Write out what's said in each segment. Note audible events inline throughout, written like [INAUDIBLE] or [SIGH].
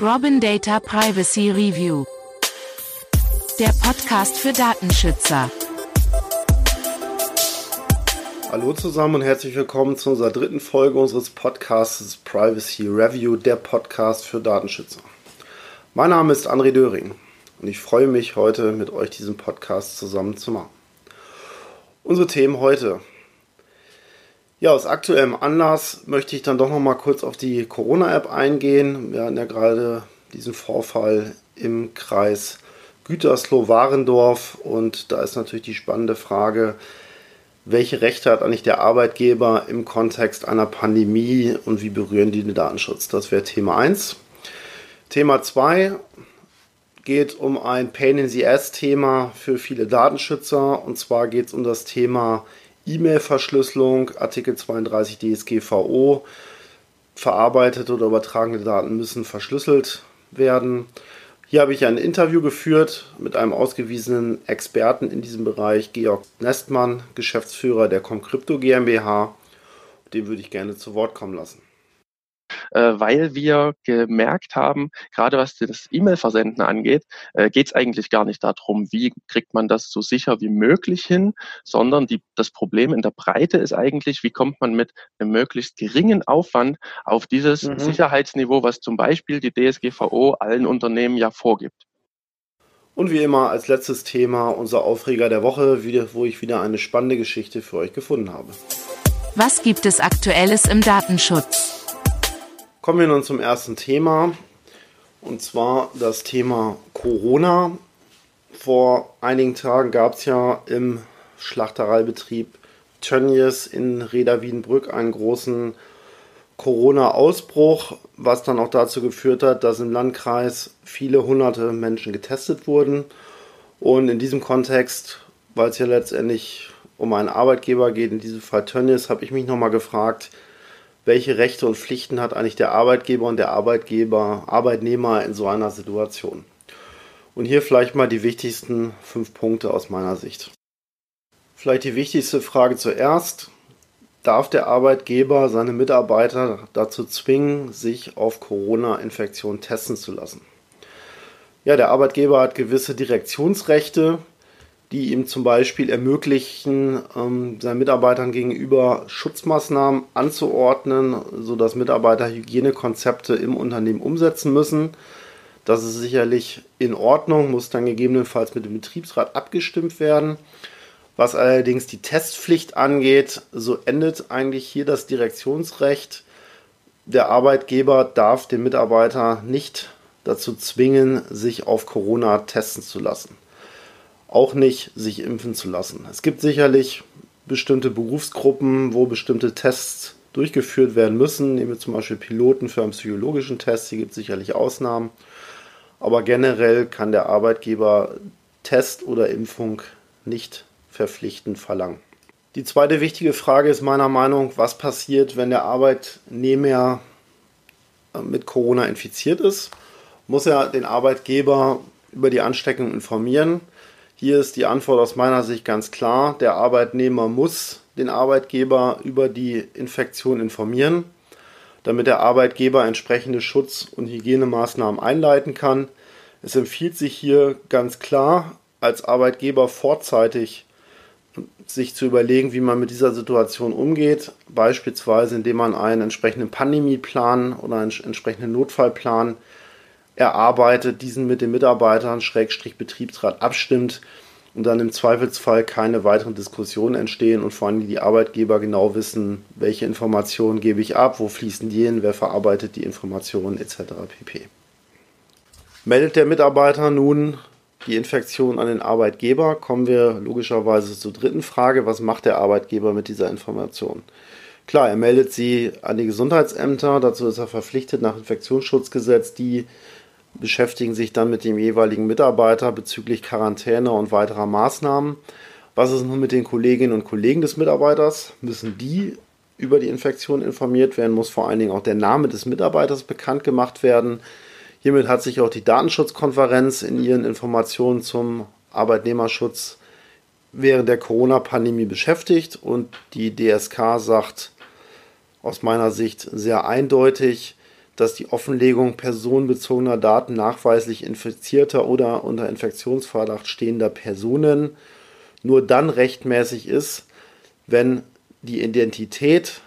Robin Data Privacy Review. Der Podcast für Datenschützer. Hallo zusammen und herzlich willkommen zu unserer dritten Folge unseres Podcasts Privacy Review, der Podcast für Datenschützer. Mein Name ist André Döring und ich freue mich heute mit euch diesen Podcast zusammen zu machen. Unsere Themen heute. Ja, aus aktuellem Anlass möchte ich dann doch noch mal kurz auf die Corona-App eingehen. Wir hatten ja gerade diesen Vorfall im Kreis Gütersloh-Warendorf und da ist natürlich die spannende Frage, welche Rechte hat eigentlich der Arbeitgeber im Kontext einer Pandemie und wie berühren die den Datenschutz? Das wäre Thema 1. Thema 2 geht um ein Pain in the Ass-Thema für viele Datenschützer und zwar geht es um das Thema E-Mail-Verschlüsselung, Artikel 32 DSGVO. Verarbeitete oder übertragene Daten müssen verschlüsselt werden. Hier habe ich ein Interview geführt mit einem ausgewiesenen Experten in diesem Bereich, Georg Nestmann, Geschäftsführer der Comcrypto GmbH. Den würde ich gerne zu Wort kommen lassen äh, weil wir gemerkt haben, gerade was das E-Mail-Versenden angeht, äh, geht es eigentlich gar nicht darum, wie kriegt man das so sicher wie möglich hin, sondern die, das Problem in der Breite ist eigentlich, wie kommt man mit einem möglichst geringen Aufwand auf dieses mhm. Sicherheitsniveau, was zum Beispiel die DSGVO allen Unternehmen ja vorgibt. Und wie immer als letztes Thema unser Aufreger der Woche, wo ich wieder eine spannende Geschichte für euch gefunden habe. Was gibt es aktuelles im Datenschutz? Kommen wir nun zum ersten Thema. Und zwar das Thema Corona. Vor einigen Tagen gab es ja im Schlachtereibetrieb Tönnies in Reda Wiedenbrück einen großen Corona-Ausbruch, was dann auch dazu geführt hat, dass im Landkreis viele hunderte Menschen getestet wurden. Und in diesem Kontext, weil es ja letztendlich um einen Arbeitgeber geht, in diesem Fall Tönnies, habe ich mich nochmal gefragt, welche Rechte und Pflichten hat eigentlich der Arbeitgeber und der Arbeitgeber, Arbeitnehmer in so einer Situation. Und hier vielleicht mal die wichtigsten fünf Punkte aus meiner Sicht. Vielleicht die wichtigste Frage zuerst. Darf der Arbeitgeber seine Mitarbeiter dazu zwingen, sich auf Corona-Infektion testen zu lassen? Ja, der Arbeitgeber hat gewisse Direktionsrechte, die ihm zum Beispiel ermöglichen, ähm, seinen Mitarbeitern gegenüber Schutzmaßnahmen anzuordnen, sodass Mitarbeiter Hygienekonzepte im Unternehmen umsetzen müssen. Das ist sicherlich in Ordnung, muss dann gegebenenfalls mit dem Betriebsrat abgestimmt werden. Was allerdings die Testpflicht angeht, so endet eigentlich hier das Direktionsrecht. Der Arbeitgeber darf den Mitarbeiter nicht dazu zwingen, sich auf Corona testen zu lassen auch nicht sich impfen zu lassen. Es gibt sicherlich bestimmte Berufsgruppen, wo bestimmte Tests durchgeführt werden müssen. Nehmen wir zum Beispiel Piloten für einen psychologischen Test. Hier gibt es sicherlich Ausnahmen. Aber generell kann der Arbeitgeber Test oder Impfung nicht verpflichtend verlangen. Die zweite wichtige Frage ist meiner Meinung, was passiert, wenn der Arbeitnehmer äh, mit Corona infiziert ist? Muss er den Arbeitgeber über die Ansteckung informieren? Hier ist die Antwort aus meiner Sicht ganz klar. Der Arbeitnehmer muss den Arbeitgeber über die Infektion informieren, damit der Arbeitgeber entsprechende Schutz- und Hygienemaßnahmen einleiten kann. Es empfiehlt sich hier ganz klar, als Arbeitgeber vorzeitig sich zu überlegen, wie man mit dieser Situation umgeht, beispielsweise indem man einen entsprechenden Pandemieplan oder einen entsprechenden Notfallplan erarbeitet, diesen mit den Mitarbeitern, Schrägstrich Betriebsrat abstimmt und dann im Zweifelsfall keine weiteren Diskussionen entstehen und vor allem die Arbeitgeber genau wissen, welche Informationen gebe ich ab, wo fließen die hin, wer verarbeitet die Informationen etc. pp. Meldet der Mitarbeiter nun die Infektion an den Arbeitgeber, kommen wir logischerweise zur dritten Frage, was macht der Arbeitgeber mit dieser Information? Klar, er meldet sie an die Gesundheitsämter, dazu ist er verpflichtet nach Infektionsschutzgesetz, die beschäftigen sich dann mit dem jeweiligen Mitarbeiter bezüglich Quarantäne und weiterer Maßnahmen. Was ist nun mit den Kolleginnen und Kollegen des Mitarbeiters? Müssen die über die Infektion informiert werden? Muss vor allen Dingen auch der Name des Mitarbeiters bekannt gemacht werden? Hiermit hat sich auch die Datenschutzkonferenz in ihren Informationen zum Arbeitnehmerschutz während der Corona-Pandemie beschäftigt und die DSK sagt aus meiner Sicht sehr eindeutig, dass die Offenlegung personenbezogener Daten nachweislich infizierter oder unter Infektionsverdacht stehender Personen nur dann rechtmäßig ist, wenn die Identität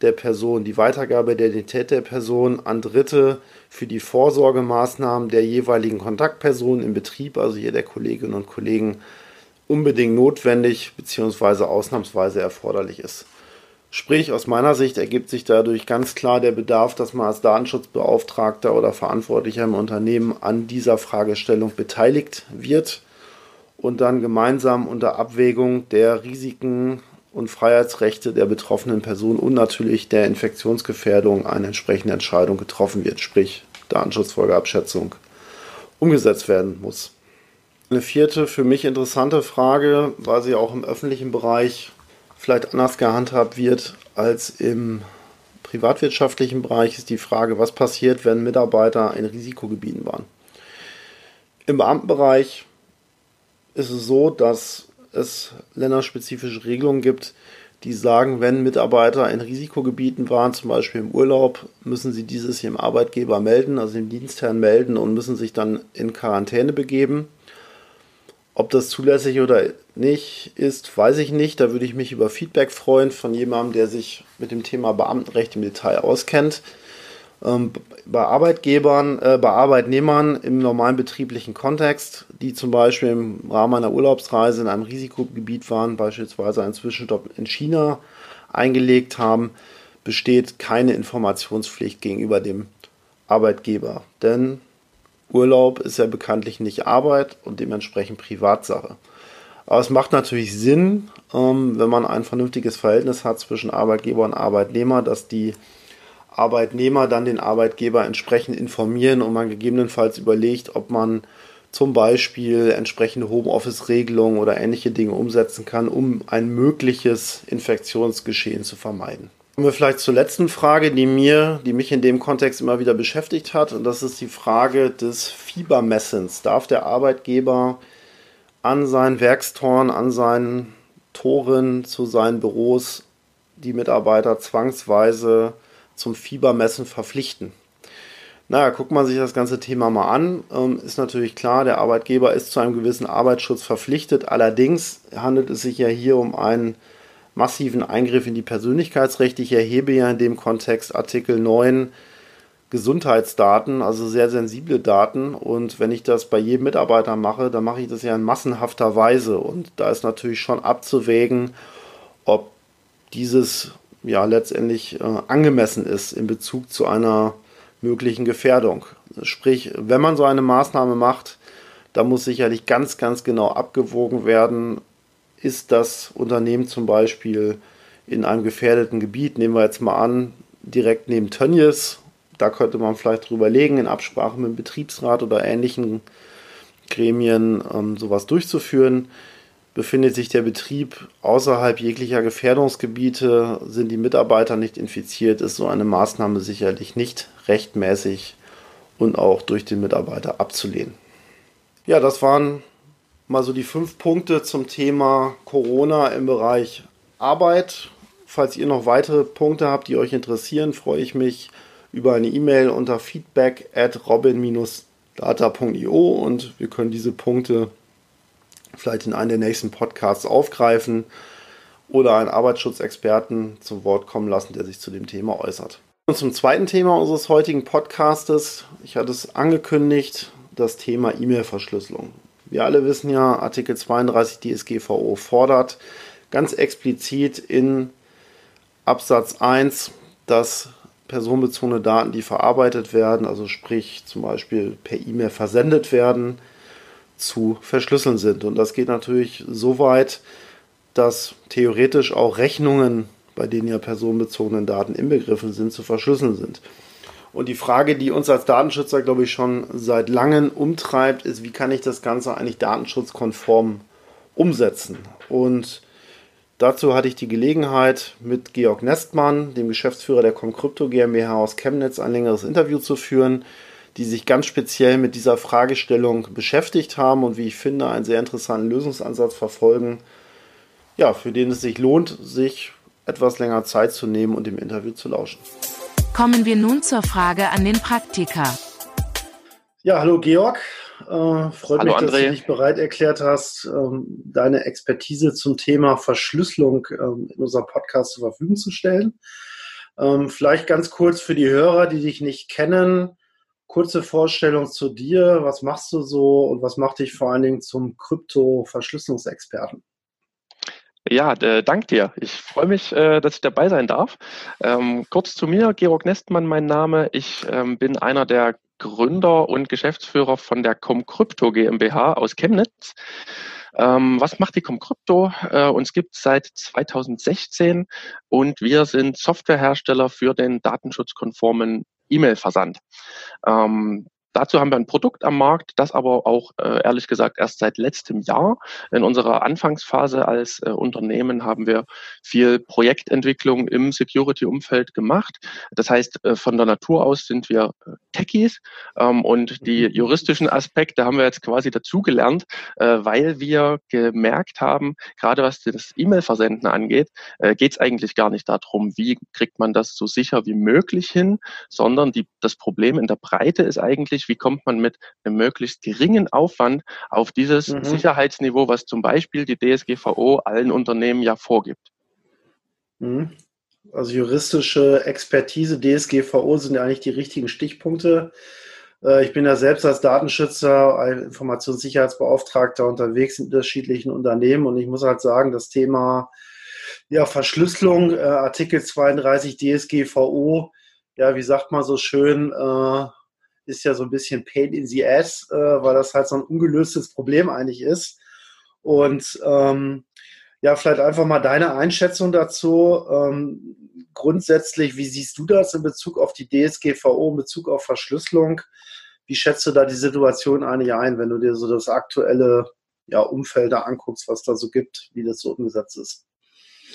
der Person, die Weitergabe der Identität der Person an Dritte für die Vorsorgemaßnahmen der jeweiligen Kontaktpersonen im Betrieb, also hier der Kolleginnen und Kollegen, unbedingt notwendig bzw. ausnahmsweise erforderlich ist. Sprich, aus meiner Sicht ergibt sich dadurch ganz klar der Bedarf, dass man als Datenschutzbeauftragter oder Verantwortlicher im Unternehmen an dieser Fragestellung beteiligt wird und dann gemeinsam unter Abwägung der Risiken und Freiheitsrechte der betroffenen Person und natürlich der Infektionsgefährdung eine entsprechende Entscheidung getroffen wird, sprich Datenschutzfolgeabschätzung umgesetzt werden muss. Eine vierte für mich interessante Frage, weil sie auch im öffentlichen Bereich vielleicht anders gehandhabt wird als im privatwirtschaftlichen Bereich, ist die Frage, was passiert, wenn Mitarbeiter in Risikogebieten waren. Im Beamtenbereich ist es so, dass es länderspezifische Regelungen gibt, die sagen, wenn Mitarbeiter in Risikogebieten waren, zum Beispiel im Urlaub, müssen sie dieses dem Arbeitgeber melden, also dem Dienstherrn melden und müssen sich dann in Quarantäne begeben. Ob das zulässig oder nicht ist, weiß ich nicht. Da würde ich mich über Feedback freuen von jemandem, der sich mit dem Thema Beamtenrecht im Detail auskennt. Ähm, bei Arbeitgebern, äh, bei Arbeitnehmern im normalen betrieblichen Kontext, die zum Beispiel im Rahmen einer Urlaubsreise in einem Risikogebiet waren, beispielsweise einen Zwischenstopp in China eingelegt haben, besteht keine Informationspflicht gegenüber dem Arbeitgeber. Denn Urlaub ist ja bekanntlich nicht Arbeit und dementsprechend Privatsache. Aber es macht natürlich Sinn, ähm, wenn man ein vernünftiges Verhältnis hat zwischen Arbeitgeber und Arbeitnehmer, dass die Arbeitnehmer dann den Arbeitgeber entsprechend informieren und man gegebenenfalls überlegt, ob man zum Beispiel entsprechende Homeoffice-Regelungen oder ähnliche Dinge umsetzen kann, um ein mögliches Infektionsgeschehen zu vermeiden. Kommen wir vielleicht zur letzten Frage, die mir, die mich in dem Kontext immer wieder beschäftigt hat, und das ist die Frage des Fiebermessens. Darf der Arbeitgeber an seinen Werkstoren, an seinen Toren zu seinen Büros die Mitarbeiter zwangsweise zum Fiebermessen verpflichten? Naja, guckt man sich das ganze Thema mal an, ähm, ist natürlich klar, der Arbeitgeber ist zu einem gewissen Arbeitsschutz verpflichtet. Allerdings handelt es sich ja hier um einen massiven Eingriff in die Persönlichkeitsrechte. Ich erhebe ja in dem Kontext Artikel 9 Gesundheitsdaten, also sehr sensible Daten. Und wenn ich das bei jedem Mitarbeiter mache, dann mache ich das ja in massenhafter Weise. Und da ist natürlich schon abzuwägen, ob dieses ja letztendlich äh, angemessen ist in Bezug zu einer möglichen Gefährdung. Sprich, wenn man so eine Maßnahme macht, da muss sicherlich ganz, ganz genau abgewogen werden, ist das Unternehmen zum Beispiel in einem gefährdeten Gebiet, nehmen wir jetzt mal an, direkt neben Tönnies, da könnte man vielleicht drüber legen, in Absprache mit dem Betriebsrat oder ähnlichen Gremien ähm, sowas durchzuführen. Befindet sich der Betrieb außerhalb jeglicher Gefährdungsgebiete, sind die Mitarbeiter nicht infiziert, ist so eine Maßnahme sicherlich nicht rechtmäßig und auch durch den Mitarbeiter abzulehnen. Ja, das waren mal so die fünf Punkte zum Thema Corona im Bereich Arbeit. Falls ihr noch weitere Punkte habt, die euch interessieren, freue ich mich über eine E-Mail unter feedback at robin-data.io und wir können diese Punkte vielleicht in einem der nächsten Podcasts aufgreifen oder einen Arbeitsschutzexperten zum Wort kommen lassen, der sich zu dem Thema äußert. Und zum zweiten Thema unseres heutigen Podcastes. Ich hatte es angekündigt, das Thema E-Mail-Verschlüsselung. Wir alle wissen ja, Artikel 32 DSGVO fordert ganz explizit in Absatz 1, dass personenbezogene Daten, die verarbeitet werden, also sprich zum Beispiel per E-Mail versendet werden, zu verschlüsseln sind. Und das geht natürlich so weit, dass theoretisch auch Rechnungen, bei denen ja personenbezogene Daten inbegriffen sind, zu verschlüsseln sind. Und die Frage, die uns als Datenschützer, glaube ich, schon seit langem umtreibt, ist, wie kann ich das Ganze eigentlich datenschutzkonform umsetzen? Und dazu hatte ich die Gelegenheit, mit Georg Nestmann, dem Geschäftsführer der Comcrypto GmbH aus Chemnitz, ein längeres Interview zu führen, die sich ganz speziell mit dieser Fragestellung beschäftigt haben und wie ich finde, einen sehr interessanten Lösungsansatz verfolgen, ja, für den es sich lohnt, sich etwas länger Zeit zu nehmen und dem Interview zu lauschen. Kommen wir nun zur Frage an den Praktiker. Ja, hallo Georg. Äh, freut hallo mich, dass André. du dich bereit erklärt hast, ähm, deine Expertise zum Thema Verschlüsselung ähm, in unserem Podcast zur Verfügung zu stellen. Ähm, vielleicht ganz kurz für die Hörer, die dich nicht kennen. Kurze Vorstellung zu dir. Was machst du so und was macht dich vor allen Dingen zum Krypto-Verschlüsselungsexperten? Ja, äh, dank dir. Ich freue mich, äh, dass ich dabei sein darf. Ähm, kurz zu mir, Georg Nestmann mein Name. Ich ähm, bin einer der Gründer und Geschäftsführer von der Comcrypto GmbH aus Chemnitz. Ähm, was macht die Comcrypto? Äh, uns gibt es seit 2016 und wir sind Softwarehersteller für den datenschutzkonformen E-Mail-Versand. Ähm, Dazu haben wir ein Produkt am Markt, das aber auch äh, ehrlich gesagt erst seit letztem Jahr. In unserer Anfangsphase als äh, Unternehmen haben wir viel Projektentwicklung im Security-Umfeld gemacht. Das heißt, äh, von der Natur aus sind wir Techies ähm, und die mhm. juristischen Aspekte haben wir jetzt quasi dazugelernt, weil wir gemerkt haben, gerade was das E-Mail-Versenden angeht, geht es eigentlich gar nicht darum, wie kriegt man das so sicher wie möglich hin, sondern die, das Problem in der Breite ist eigentlich, wie kommt man mit einem möglichst geringen Aufwand auf dieses mhm. Sicherheitsniveau, was zum Beispiel die DSGVO allen Unternehmen ja vorgibt. Mhm. Also juristische Expertise, DSGVO sind ja eigentlich die richtigen Stichpunkte. Äh, ich bin ja selbst als Datenschützer, Informationssicherheitsbeauftragter unterwegs in unterschiedlichen Unternehmen und ich muss halt sagen, das Thema ja, Verschlüsselung, äh, Artikel 32 DSGVO, ja, wie sagt man so schön, äh, ist ja so ein bisschen Pain in the Ass, äh, weil das halt so ein ungelöstes Problem eigentlich ist. Und ähm, ja, vielleicht einfach mal deine Einschätzung dazu. Ähm, grundsätzlich, wie siehst du das in Bezug auf die DSGVO, in Bezug auf Verschlüsselung? Wie schätzt du da die Situation eigentlich ein, wenn du dir so das aktuelle ja, Umfeld da anguckst, was da so gibt, wie das so umgesetzt ist?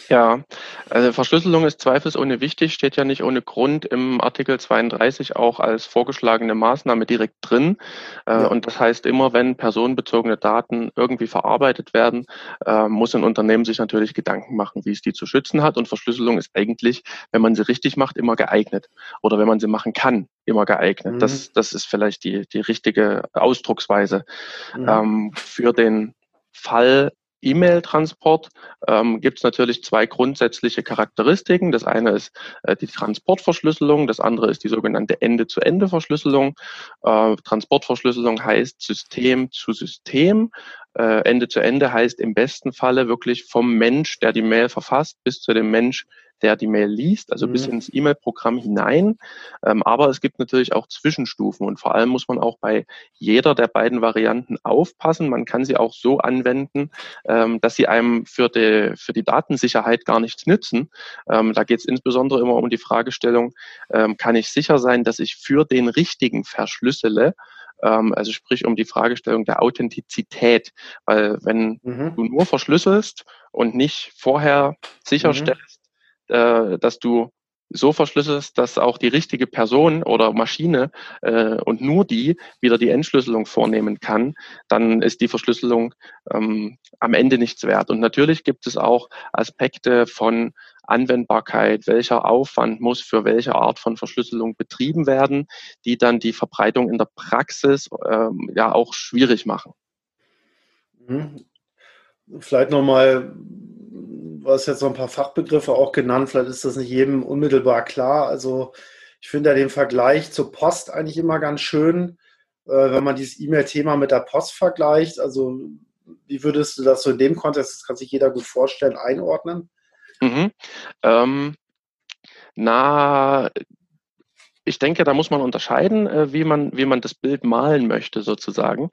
Ja, also Verschlüsselung ist zweifelsohne wichtig, steht ja nicht ohne Grund im Artikel 32 auch als vorgeschlagene Maßnahme direkt drin. Äh, ja. Und das heißt, immer wenn personenbezogene Daten irgendwie verarbeitet werden, äh, muss ein Unternehmen sich natürlich Gedanken machen, wie es die zu schützen hat. Und Verschlüsselung ist eigentlich, wenn man sie richtig macht, immer geeignet. Oder wenn man sie machen kann, immer geeignet. Mhm. Das, das ist vielleicht die, die richtige Ausdrucksweise. Mhm. Ähm, für den Fall E-Mail-Transport ähm, gibt es natürlich zwei grundsätzliche Charakteristiken. Das eine ist äh, die Transportverschlüsselung, das andere ist die sogenannte Ende-zu-Ende-Verschlüsselung. Äh, Transportverschlüsselung heißt System zu System. Äh, Ende zu Ende heißt im besten Falle wirklich vom Mensch, der die Mail verfasst, bis zu dem Mensch, der die Mail liest, also mhm. bis ins E-Mail-Programm hinein. Ähm, aber es gibt natürlich auch Zwischenstufen und vor allem muss man auch bei jeder der beiden Varianten aufpassen. Man kann sie auch so anwenden, ähm, dass sie einem für die, für die Datensicherheit gar nichts nützen. Ähm, da geht es insbesondere immer um die Fragestellung, ähm, kann ich sicher sein, dass ich für den richtigen verschlüssele? Ähm, also sprich um die Fragestellung der Authentizität. Weil wenn mhm. du nur verschlüsselst und nicht vorher sicherstellst, mhm. Äh, dass du so verschlüsselst, dass auch die richtige Person oder Maschine äh, und nur die wieder die Entschlüsselung vornehmen kann, dann ist die Verschlüsselung ähm, am Ende nichts wert. Und natürlich gibt es auch Aspekte von Anwendbarkeit, welcher Aufwand muss für welche Art von Verschlüsselung betrieben werden, die dann die Verbreitung in der Praxis ähm, ja auch schwierig machen. Mhm. Vielleicht nochmal, du hast jetzt noch ein paar Fachbegriffe auch genannt, vielleicht ist das nicht jedem unmittelbar klar. Also ich finde ja den Vergleich zur Post eigentlich immer ganz schön, äh, wenn man dieses E-Mail-Thema mit der Post vergleicht. Also wie würdest du das so in dem Kontext, das kann sich jeder gut vorstellen, einordnen? Mhm. Ähm, na, ich denke, da muss man unterscheiden, äh, wie man, wie man das Bild malen möchte, sozusagen.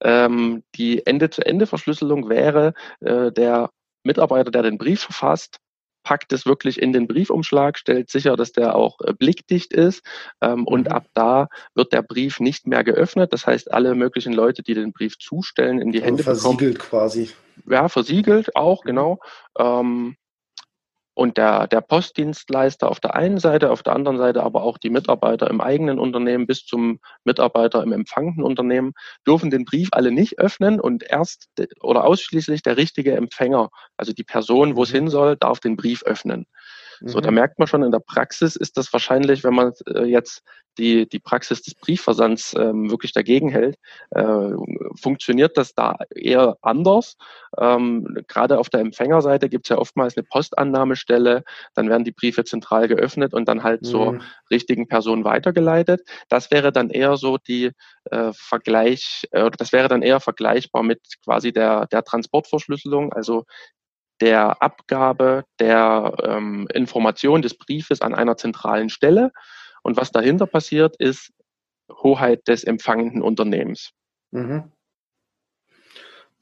Ähm, die Ende-zu-Ende-Verschlüsselung wäre äh, der Mitarbeiter, der den Brief verfasst, packt es wirklich in den Briefumschlag, stellt sicher, dass der auch äh, blickdicht ist ähm, und mhm. ab da wird der Brief nicht mehr geöffnet. Das heißt, alle möglichen Leute, die den Brief zustellen, in die also Hände versiegelt bekommen. quasi. Ja, versiegelt auch, mhm. genau. Ähm, und der, der Postdienstleister auf der einen Seite, auf der anderen Seite aber auch die Mitarbeiter im eigenen Unternehmen bis zum Mitarbeiter im empfangenden Unternehmen dürfen den Brief alle nicht öffnen und erst oder ausschließlich der richtige Empfänger, also die Person, wo es mhm. hin soll, darf den Brief öffnen. So, da mhm. merkt man schon in der Praxis ist das wahrscheinlich, wenn man äh, jetzt die, die Praxis des Briefversands ähm, wirklich dagegen hält, äh, funktioniert das da eher anders. Ähm, Gerade auf der Empfängerseite gibt es ja oftmals eine Postannahmestelle, dann werden die Briefe zentral geöffnet und dann halt mhm. zur richtigen Person weitergeleitet. Das wäre dann eher so die äh, Vergleich, äh, das wäre dann eher vergleichbar mit quasi der, der Transportverschlüsselung, also der Abgabe der ähm, Information des Briefes an einer zentralen Stelle. Und was dahinter passiert, ist Hoheit des empfangenden Unternehmens. Mhm.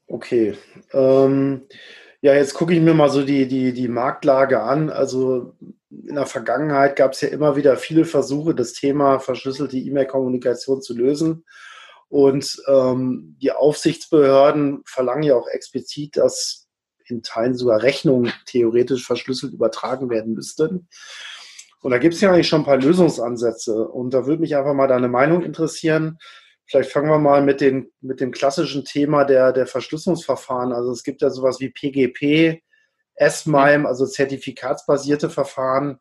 Okay. Ähm, ja, jetzt gucke ich mir mal so die, die, die Marktlage an. Also in der Vergangenheit gab es ja immer wieder viele Versuche, das Thema verschlüsselte E-Mail-Kommunikation zu lösen. Und ähm, die Aufsichtsbehörden verlangen ja auch explizit, dass in Teilen sogar Rechnungen theoretisch verschlüsselt übertragen werden müssten. Und da gibt es ja eigentlich schon ein paar Lösungsansätze. Und da würde mich einfach mal deine Meinung interessieren. Vielleicht fangen wir mal mit, den, mit dem klassischen Thema der, der Verschlüsselungsverfahren. Also es gibt ja sowas wie PGP, S-MIME, also zertifikatsbasierte Verfahren.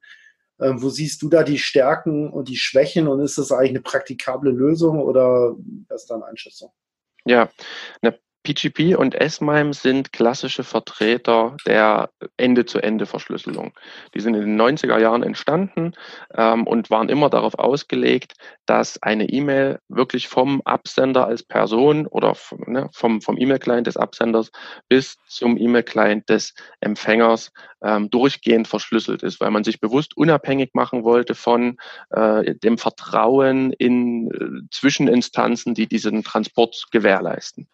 Ähm, wo siehst du da die Stärken und die Schwächen und ist das eigentlich eine praktikable Lösung oder was ist deine Einschätzung? Ja, eine PGP und S-MIME sind klassische Vertreter der Ende-zu-Ende-Verschlüsselung. Die sind in den 90er Jahren entstanden ähm, und waren immer darauf ausgelegt, dass eine E-Mail wirklich vom Absender als Person oder vom, ne, vom, vom E-Mail-Client des Absenders bis zum E-Mail-Client des Empfängers ähm, durchgehend verschlüsselt ist, weil man sich bewusst unabhängig machen wollte von äh, dem Vertrauen in äh, Zwischeninstanzen, die diesen Transport gewährleisten.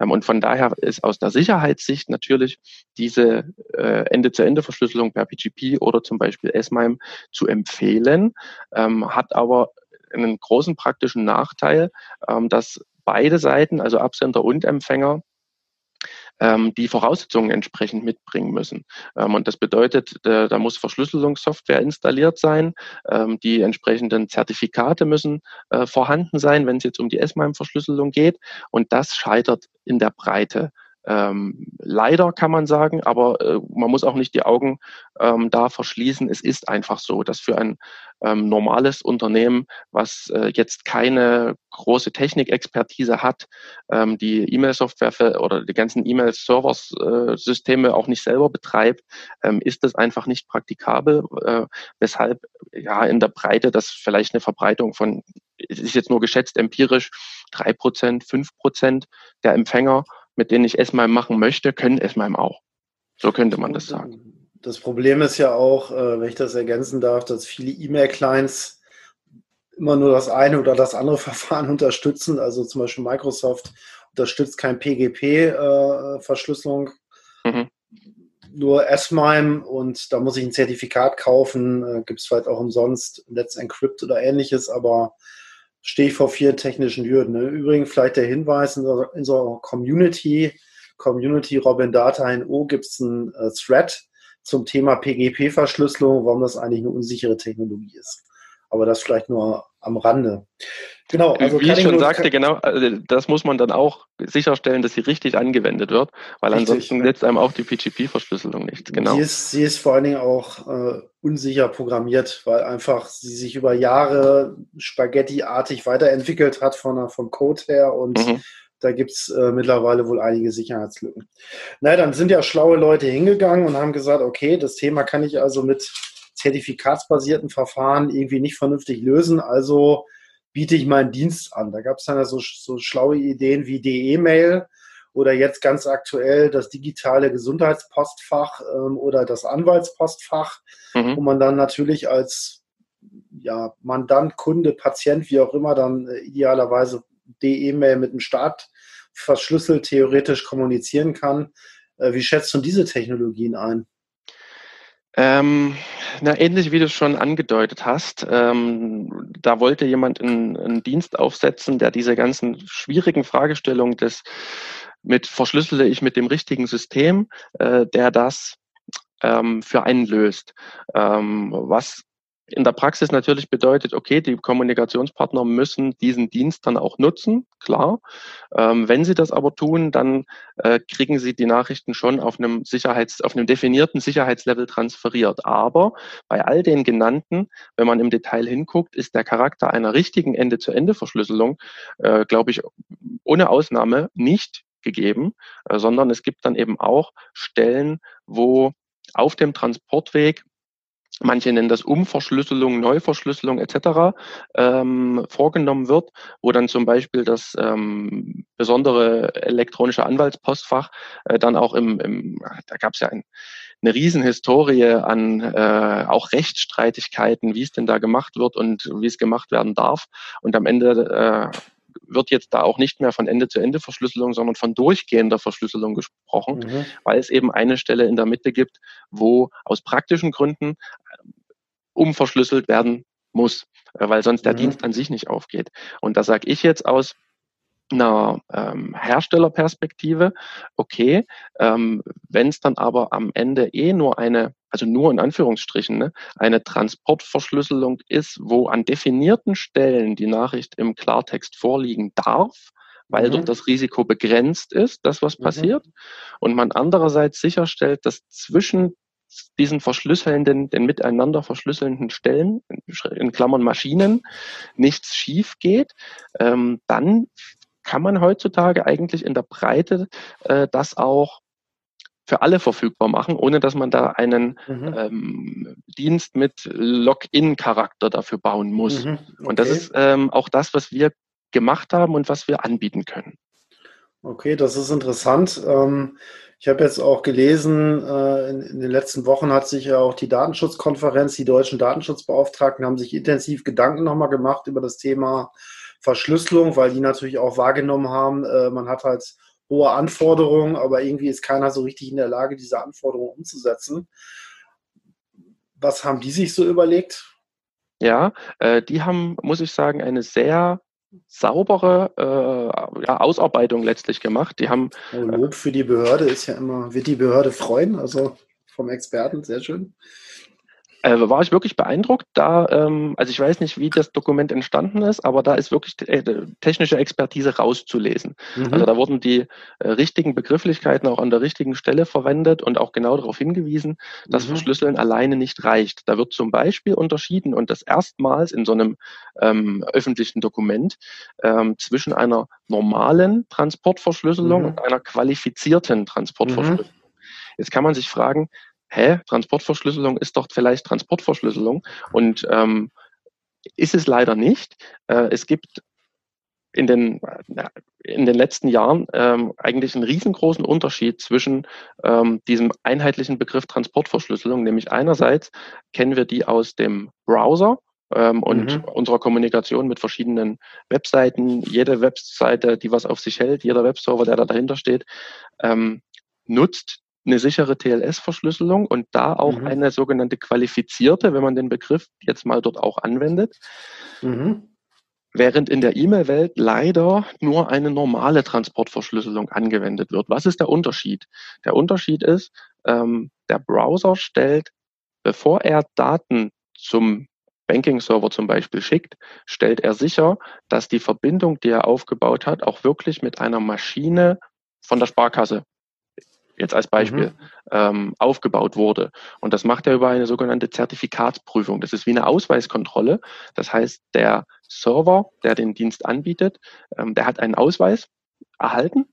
Ähm, und von daher ist aus der Sicherheitssicht natürlich diese äh, Ende-zu-Ende-Verschlüsselung per PGP oder zum Beispiel S-MIME zu empfehlen, ähm, hat aber einen großen praktischen Nachteil, ähm, dass beide Seiten, also Absender und Empfänger, die Voraussetzungen entsprechend mitbringen müssen. Ähm, und das bedeutet, da, da muss Verschlüsselungssoftware installiert sein, ähm, die entsprechenden Zertifikate müssen äh, vorhanden sein, wenn es jetzt um die S-MIME-Verschlüsselung geht. Und das scheitert in der Breite ähm, leider kann man sagen, aber äh, man muss auch nicht die Augen ähm, da verschließen. Es ist einfach so, dass für ein ähm, normales Unternehmen, was äh, jetzt keine große Technikexpertise hat, ähm, die E-Mail-Software oder die ganzen E-Mail-Server-Systeme äh, auch nicht selber betreibt, ähm, ist das einfach nicht praktikabel, äh, weshalb ja in der Breite das vielleicht eine Verbreitung von, es ist jetzt nur geschätzt empirisch, drei Prozent, fünf Prozent der Empfänger mit denen ich S-MIME machen möchte, können S-MIME auch. So könnte man das sagen. Das Problem ist ja auch, äh, wenn ich das ergänzen darf, dass viele E-Mail-Clients immer nur das eine oder das andere [LAUGHS] Verfahren unterstützen. Also zum Beispiel Microsoft unterstützt kein PGP-Verschlüsselung, äh, mhm. nur S-MIME und da muss ich ein Zertifikat kaufen. Äh, Gibt es vielleicht auch umsonst Let's Encrypt oder ähnliches, aber stehe ich vor vielen technischen Hürden. Ne? Übrigens vielleicht der Hinweis in unserer, in unserer Community, Community Robin Data in O gibt es einen äh, Thread zum Thema PGP-Verschlüsselung, warum das eigentlich eine unsichere Technologie ist. Aber das vielleicht nur am Rande. Genau. Also Wie ich schon sagte, genau, also das muss man dann auch sicherstellen, dass sie richtig angewendet wird, weil richtig, ansonsten nützt einem auch die PGP-Verschlüsselung nichts. Genau. Sie ist, sie ist vor allen Dingen auch äh, unsicher programmiert, weil einfach sie sich über Jahre Spaghetti-artig weiterentwickelt hat von, vom Code her und mhm. da gibt es äh, mittlerweile wohl einige Sicherheitslücken. Na, dann sind ja schlaue Leute hingegangen und haben gesagt, okay, das Thema kann ich also mit zertifikatsbasierten Verfahren irgendwie nicht vernünftig lösen, also biete ich meinen Dienst an. Da gab es dann ja so, so schlaue Ideen wie DE-Mail oder jetzt ganz aktuell das digitale Gesundheitspostfach ähm, oder das Anwaltspostfach, mhm. wo man dann natürlich als ja, Mandant, Kunde, Patient, wie auch immer, dann äh, idealerweise DE-Mail mit dem Staat verschlüsselt theoretisch kommunizieren kann. Äh, wie schätzt du diese Technologien ein? Ähm, na, ähnlich wie du schon angedeutet hast, ähm, da wollte jemand einen, einen, Dienst aufsetzen, der diese ganzen schwierigen Fragestellungen des mit verschlüssele ich mit dem richtigen System, äh, der das ähm, für einen löst. Ähm, was in der Praxis natürlich bedeutet, okay, die Kommunikationspartner müssen diesen Dienst dann auch nutzen, klar. Ähm, wenn sie das aber tun, dann äh, kriegen sie die Nachrichten schon auf einem Sicherheits, auf einem definierten Sicherheitslevel transferiert. Aber bei all den genannten, wenn man im Detail hinguckt, ist der Charakter einer richtigen Ende-zu-Ende-Verschlüsselung, äh, glaube ich, ohne Ausnahme nicht gegeben, äh, sondern es gibt dann eben auch Stellen, wo auf dem Transportweg manche nennen das Umverschlüsselung, Neuverschlüsselung etc. Ähm, vorgenommen wird, wo dann zum Beispiel das ähm, besondere elektronische Anwaltspostfach äh, dann auch im, im da gab es ja ein, eine Riesenhistorie an äh, auch Rechtsstreitigkeiten, wie es denn da gemacht wird und wie es gemacht werden darf. Und am Ende äh, wird jetzt da auch nicht mehr von Ende-zu-Ende-Verschlüsselung, sondern von durchgehender Verschlüsselung gesprochen, mhm. weil es eben eine Stelle in der Mitte gibt, wo aus praktischen Gründen äh, umverschlüsselt werden muss, äh, weil sonst der mhm. Dienst an sich nicht aufgeht. Und da sage ich jetzt aus einer ähm, Herstellerperspektive, okay, ähm, wenn es dann aber am Ende eh nur eine, also nur in Anführungsstrichen, ne, eine Transportverschlüsselung ist, wo an definierten Stellen die Nachricht im Klartext vorliegen darf, weil mhm. dort das Risiko begrenzt ist, das was mhm. passiert, und man andererseits sicherstellt, dass zwischen diesen verschlüsselnden, den miteinander verschlüsselnden Stellen, in Klammern Maschinen, nichts schief geht, ähm, dann kann man heutzutage eigentlich in der Breite äh, das auch für alle verfügbar machen, ohne dass man da einen mhm. ähm, Dienst mit Login-Charakter dafür bauen muss. Mhm. Okay. Und das ist ähm, auch das, was wir gemacht haben und was wir anbieten können. Okay, das ist interessant. Ähm, ich habe jetzt auch gelesen, äh, in, in, den letzten Wochen hat sich ja auch die Datenschutzkonferenz, die deutschen Datenschutzbeauftragten haben sich intensiv Gedanken nochmal gemacht über das Thema Verschlüsselung, weil die natürlich auch wahrgenommen haben, äh, man hat halt hohe Anforderungen, aber irgendwie ist keiner so richtig in der Lage, diese Anforderungen umzusetzen. Was haben die sich so überlegt? Ja, äh, die haben, muss ich sagen, eine sehr saubere äh, ja, Ausarbeitung letztlich gemacht. Die haben Lob für die Behörde ist ja immer, wird die Behörde freuen, also vom Experten, sehr schön äh, war ich wirklich beeindruckt. Da, ähm, also ich weiß nicht, wie das Dokument entstanden ist, aber da ist wirklich äh, technische Expertise rauszulesen. Mhm. Also da wurden die äh, richtigen Begrifflichkeiten auch an der richtigen Stelle verwendet und auch genau darauf hingewiesen, dass mhm. Verschlüsseln alleine nicht reicht. Da wird zum Beispiel unterschieden und das erstmals in so einem ähm, öffentlichen Dokument ähm, zwischen einer normalen Transportverschlüsselung mhm. und einer qualifizierten Transportverschlüsselung. Mhm. Jetzt kann man sich fragen, hä, Transportverschlüsselung ist doch vielleicht Transportverschlüsselung und ähm, ist es leider nicht. Äh, es gibt in den, in den letzten Jahren ähm, eigentlich einen riesengroßen Unterschied zwischen ähm, diesem einheitlichen Begriff Transportverschlüsselung, nämlich einerseits kennen wir die aus dem Browser, ähm, und mhm. unserer Kommunikation mit verschiedenen Webseiten. Jede Webseite, die was auf sich hält, jeder Webserver, der da dahinter steht, ähm, nutzt eine sichere TLS-Verschlüsselung und da auch mhm. eine sogenannte qualifizierte, wenn man den Begriff jetzt mal dort auch anwendet. Mhm. Während in der E-Mail-Welt leider nur eine normale Transportverschlüsselung angewendet wird. Was ist der Unterschied? Der Unterschied ist, ähm, der Browser stellt, bevor er Daten zum Banking-Server zum Beispiel schickt, stellt er sicher, dass die Verbindung, die er aufgebaut hat, auch wirklich mit einer Maschine von der Sparkasse jetzt als Beispiel, mhm. ähm, aufgebaut wurde. Und das macht er über eine sogenannte Zertifikatsprüfung. Das ist wie eine Ausweiskontrolle. Das heißt, der Server, der den Dienst anbietet, ähm, der hat einen Ausweis erhalten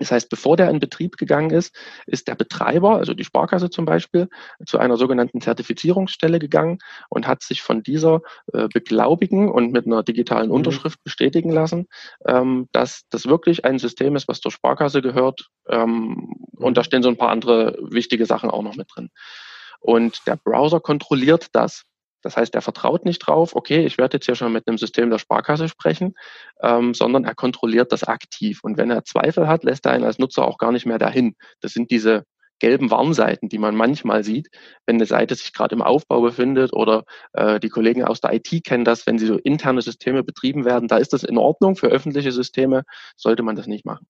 das heißt, bevor der in Betrieb gegangen ist, ist der Betreiber, also die Sparkasse zum Beispiel, zu einer sogenannten Zertifizierungsstelle gegangen und hat sich von dieser äh, beglaubigen und mit einer digitalen mhm. Unterschrift bestätigen lassen, ähm, dass das wirklich ein System ist, was zur Sparkasse gehört. Ähm, und da stehen so ein paar andere wichtige Sachen auch noch mit drin. Und der Browser kontrolliert das. Das heißt, er vertraut nicht drauf, okay, ich werde jetzt hier schon mit einem System der Sparkasse sprechen, ähm, sondern er kontrolliert das aktiv. Und wenn er Zweifel hat, lässt er einen als Nutzer auch gar nicht mehr dahin. Das sind diese gelben Warnseiten, die man manchmal sieht, wenn eine Seite sich gerade im Aufbau befindet oder äh, die Kollegen aus der IT kennen das, wenn sie so interne Systeme betrieben werden, da ist das in Ordnung. Für öffentliche Systeme sollte man das nicht machen.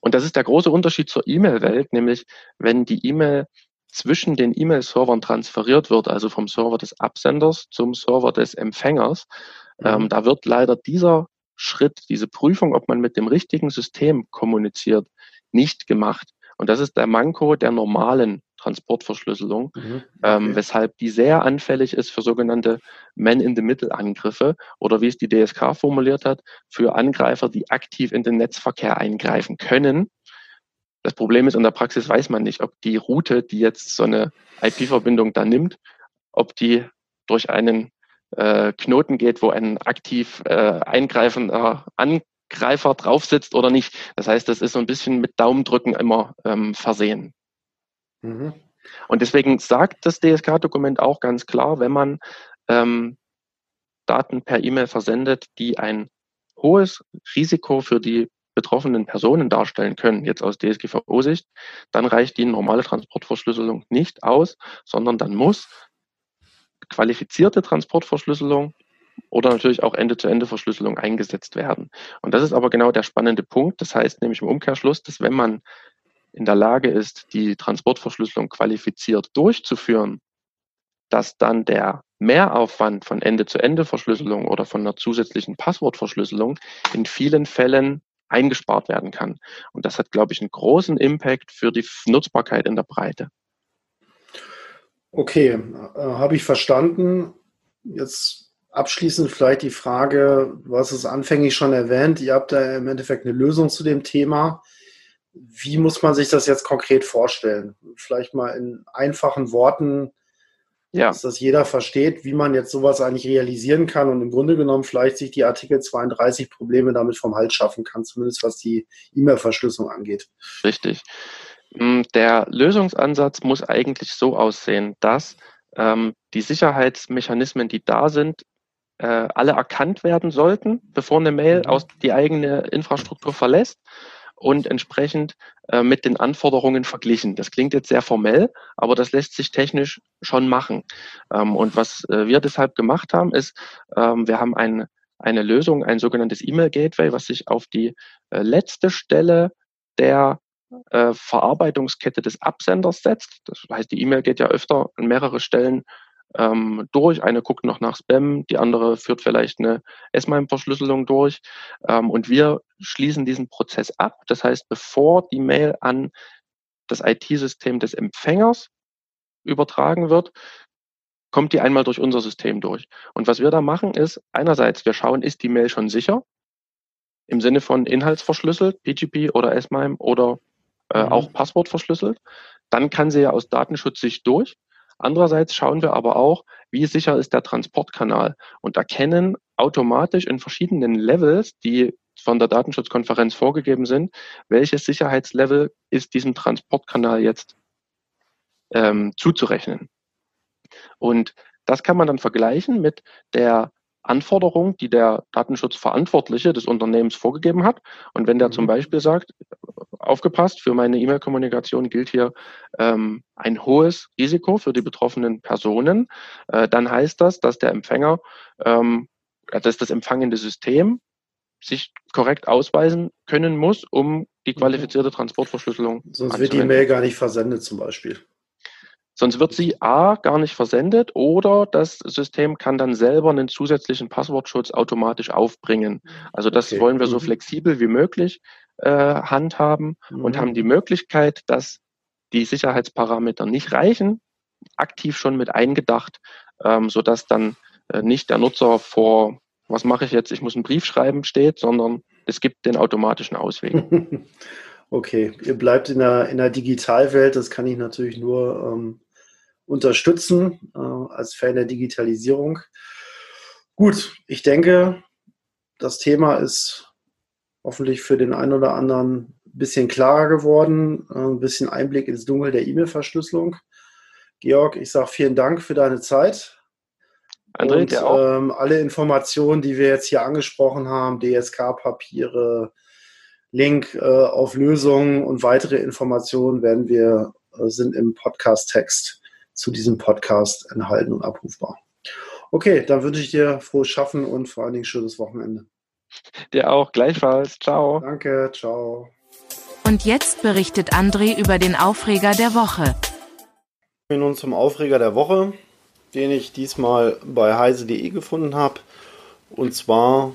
Und das ist der große Unterschied zur E-Mail-Welt, nämlich wenn die E-Mail zwischen den E-Mail-Servern transferiert wird, also vom Server des Absenders zum Server des Empfängers, mhm. ähm, da wird leider dieser Schritt, diese Prüfung, ob man mit dem richtigen System kommuniziert, nicht gemacht. Und das ist der Manko der normalen Transportverschlüsselung, mhm, ähm, weshalb die sehr anfällig ist für sogenannte Man-in-the-Middle-Angriffe oder wie es die DSK formuliert hat, für Angreifer, die aktiv in den Netzverkehr eingreifen können. Das Problem ist, in der Praxis weiß man nicht, ob die Route, die jetzt so eine IP-Verbindung da nimmt, ob die durch einen äh, Knoten geht, wo ein aktiv äh, eingreifender Angreifer drauf sitzt oder nicht. Das heißt, das ist so ein bisschen mit Daumendrücken immer ähm, versehen. Mhm. Und deswegen sagt das DSK-Dokument auch ganz klar, wenn man ähm, Daten per E-Mail versendet, die ein hohes Risiko für die betroffenen Personen darstellen können, jetzt aus DSGVO-Sicht, dann reicht die normale Transportverschlüsselung nicht aus, sondern dann muss qualifizierte Transportverschlüsselung oder natürlich auch Ende-zu-Ende-Verschlüsselung eingesetzt werden. Und das ist aber genau der spannende Punkt. Das heißt nämlich im Umkehrschluss, dass wenn man in der Lage ist, die Transportverschlüsselung qualifiziert durchzuführen, dass dann der Mehraufwand von Ende-zu-Ende-Verschlüsselung oder von einer zusätzlichen Passwortverschlüsselung in vielen Fällen eingespart werden kann. Und das hat, glaube ich, einen großen Impact für die Nutzbarkeit in der Breite. Okay, äh, habe ich verstanden. Jetzt abschließend vielleicht die Frage, hast es anfänglich schon erwähnt, ihr habt da im Endeffekt eine Lösung zu dem Thema. Wie muss man sich das jetzt konkret vorstellen? Vielleicht mal in einfachen Worten, ja. dass das jeder versteht, wie man jetzt sowas eigentlich realisieren kann und im Grunde genommen vielleicht sich die Artikel 32 Probleme damit vom Hals schaffen kann, zumindest was die E-Mail-Verschlüsselung angeht. Richtig. Mm, der Lösungsansatz muss eigentlich so aussehen, dass ähm, die Sicherheitsmechanismen, die da sind, äh, alle erkannt werden sollten, bevor eine Mail mhm. aus die eigene Infrastruktur verlässt und entsprechend äh, mit den Anforderungen verglichen. Das klingt jetzt sehr formell, aber das lässt sich technisch schon machen. Ähm, und was äh, wir deshalb gemacht haben, ist, ähm, wir haben ein, eine Lösung, ein sogenanntes E-Mail-Gateway, was sich auf die äh, letzte Stelle der äh, Verarbeitungskette des Absenders setzt. Das heißt, die E-Mail geht ja öfter an mehrere Stellen ähm, durch. Eine guckt noch nach Spam, die andere führt vielleicht eine S-MIME-Verschlüsselung durch. Ähm, und wir schließen diesen Prozess ab. Das heißt, bevor die Mail an das IT-System des Empfängers übertragen wird, kommt die einmal durch unser System durch. Und was wir da machen ist, einerseits, wir schauen, ist die Mail schon sicher? Im Sinne von inhaltsverschlüsselt, PGP oder S-MIME oder äh, mhm. auch Passwort verschlüsselt. Dann kann sie ja aus Datenschutzsicht durch. Andererseits schauen wir aber auch, wie sicher ist der Transportkanal und erkennen automatisch in verschiedenen Levels, die von der Datenschutzkonferenz vorgegeben sind, welches Sicherheitslevel ist diesem Transportkanal jetzt ähm, zuzurechnen. Und das kann man dann vergleichen mit der Anforderung, die der Datenschutzverantwortliche des Unternehmens vorgegeben hat. Und wenn der mhm. zum Beispiel sagt, aufgepasst, für meine E-Mail-Kommunikation gilt hier ähm, ein hohes Risiko für die betroffenen Personen, äh, dann heißt das, dass der Empfänger, ähm, dass das empfangende System sich korrekt ausweisen können muss, um die mhm. qualifizierte Transportverschlüsselung. Sonst wird die Mail gar nicht versendet zum Beispiel. Sonst wird sie A gar nicht versendet oder das System kann dann selber einen zusätzlichen Passwortschutz automatisch aufbringen. Also das okay. wollen wir so mhm. flexibel wie möglich äh, handhaben mhm. und haben die Möglichkeit, dass die Sicherheitsparameter nicht reichen, aktiv schon mit eingedacht, ähm, sodass dann äh, nicht der Nutzer vor, was mache ich jetzt, ich muss einen Brief schreiben, steht, sondern es gibt den automatischen Ausweg. [LAUGHS] Okay, ihr bleibt in der, in der Digitalwelt, das kann ich natürlich nur ähm, unterstützen äh, als Fan der Digitalisierung. Gut, ich denke, das Thema ist hoffentlich für den einen oder anderen ein bisschen klarer geworden, äh, ein bisschen Einblick ins Dunkel der E-Mail-Verschlüsselung. Georg, ich sage vielen Dank für deine Zeit. André, und ähm, alle Informationen, die wir jetzt hier angesprochen haben, DSK-Papiere, Link äh, auf Lösungen und weitere Informationen werden wir, äh, sind im Podcast-Text zu diesem Podcast enthalten und abrufbar. Okay, dann wünsche ich dir frohes Schaffen und vor allen Dingen schönes Wochenende. Dir auch, gleichfalls. Ciao. Danke, ciao. Und jetzt berichtet André über den Aufreger der Woche. Wir nun zum Aufreger der Woche, den ich diesmal bei heise.de gefunden habe. Und zwar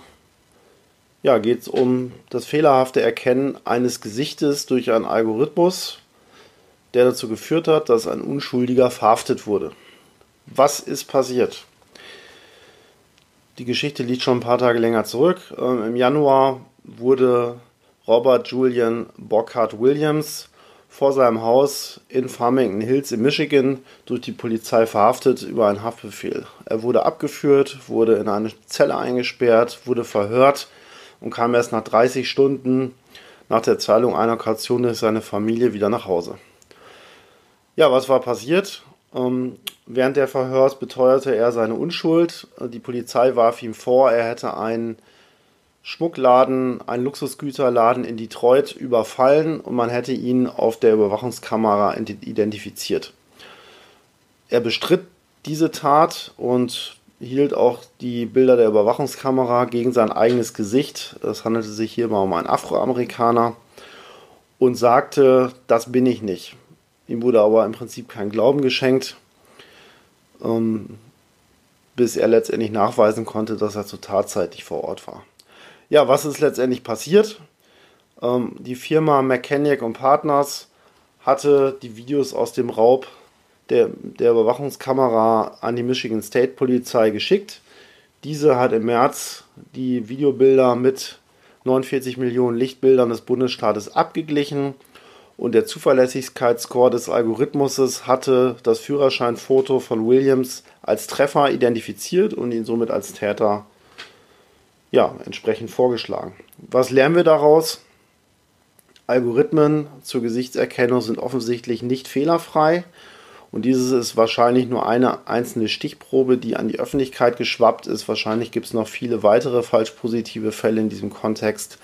ja, geht es um das fehlerhafte Erkennen eines Gesichtes durch einen Algorithmus, der dazu geführt hat, dass ein Unschuldiger verhaftet wurde. Was ist passiert? Die Geschichte liegt schon ein paar Tage länger zurück. Ähm, Im Januar wurde Robert Julian Bockhart Williams vor seinem Haus in Farmington Hills in Michigan durch die Polizei verhaftet über einen Haftbefehl. Er wurde abgeführt, wurde in eine Zelle eingesperrt, wurde verhört und kam erst nach 30 Stunden nach der Zahlung einer Kaution durch seine Familie wieder nach Hause. Ja, was war passiert? Ähm, während der Verhörs beteuerte er seine Unschuld. Die Polizei warf ihm vor, er hätte einen Schmuckladen, einen Luxusgüterladen in Detroit überfallen und man hätte ihn auf der Überwachungskamera identifiziert. Er bestritt diese Tat und hielt auch die Bilder der Überwachungskamera gegen sein eigenes Gesicht. Es handelte sich hier mal um einen Afroamerikaner und sagte, das bin ich nicht. Ihm wurde aber im Prinzip kein Glauben geschenkt, ähm, bis er letztendlich nachweisen konnte, dass er zur Tatzeit vor Ort war. Ja, was ist letztendlich passiert? Ähm, die Firma Mechanic Partners hatte die Videos aus dem Raub der, der Überwachungskamera an die Michigan State Polizei geschickt. Diese hat im März die Videobilder mit 49 Millionen Lichtbildern des Bundesstaates abgeglichen und der Zuverlässigkeitsscore des Algorithmuses hatte das Führerscheinfoto von Williams als Treffer identifiziert und ihn somit als Täter ja, entsprechend vorgeschlagen. Was lernen wir daraus? Algorithmen zur Gesichtserkennung sind offensichtlich nicht fehlerfrei und dieses ist wahrscheinlich nur eine einzelne Stichprobe, die an die Öffentlichkeit geschwappt ist. Wahrscheinlich gibt es noch viele weitere falsch positive Fälle in diesem Kontext.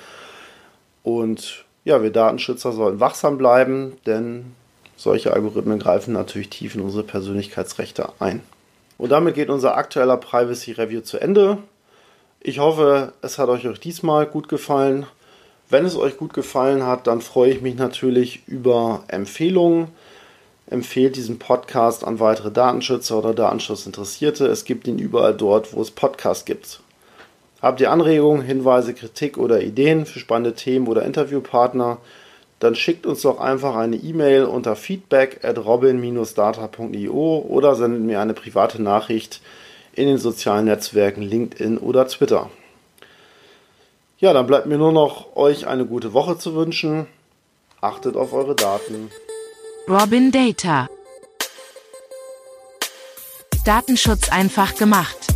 Und ja, wir Datenschützer sollten wachsam bleiben, denn solche Algorithmen greifen natürlich tief in unsere Persönlichkeitsrechte ein. Und damit geht unser aktueller Privacy Review zu Ende. Ich hoffe, es hat euch auch diesmal gut gefallen. Wenn es euch gut gefallen hat, dann freue ich mich natürlich über Empfehlungen. Empfehlt diesen Podcast an weitere Datenschützer oder Datenschutzinteressierte. Es gibt ihn überall dort, wo es Podcasts gibt. Habt ihr Anregungen, Hinweise, Kritik oder Ideen für spannende Themen oder Interviewpartner? Dann schickt uns doch einfach eine E-Mail unter feedback at robin-data.io oder sendet mir eine private Nachricht in den sozialen Netzwerken LinkedIn oder Twitter. Ja, dann bleibt mir nur noch euch eine gute Woche zu wünschen. Achtet auf eure Daten. Robin Data. Datenschutz einfach gemacht.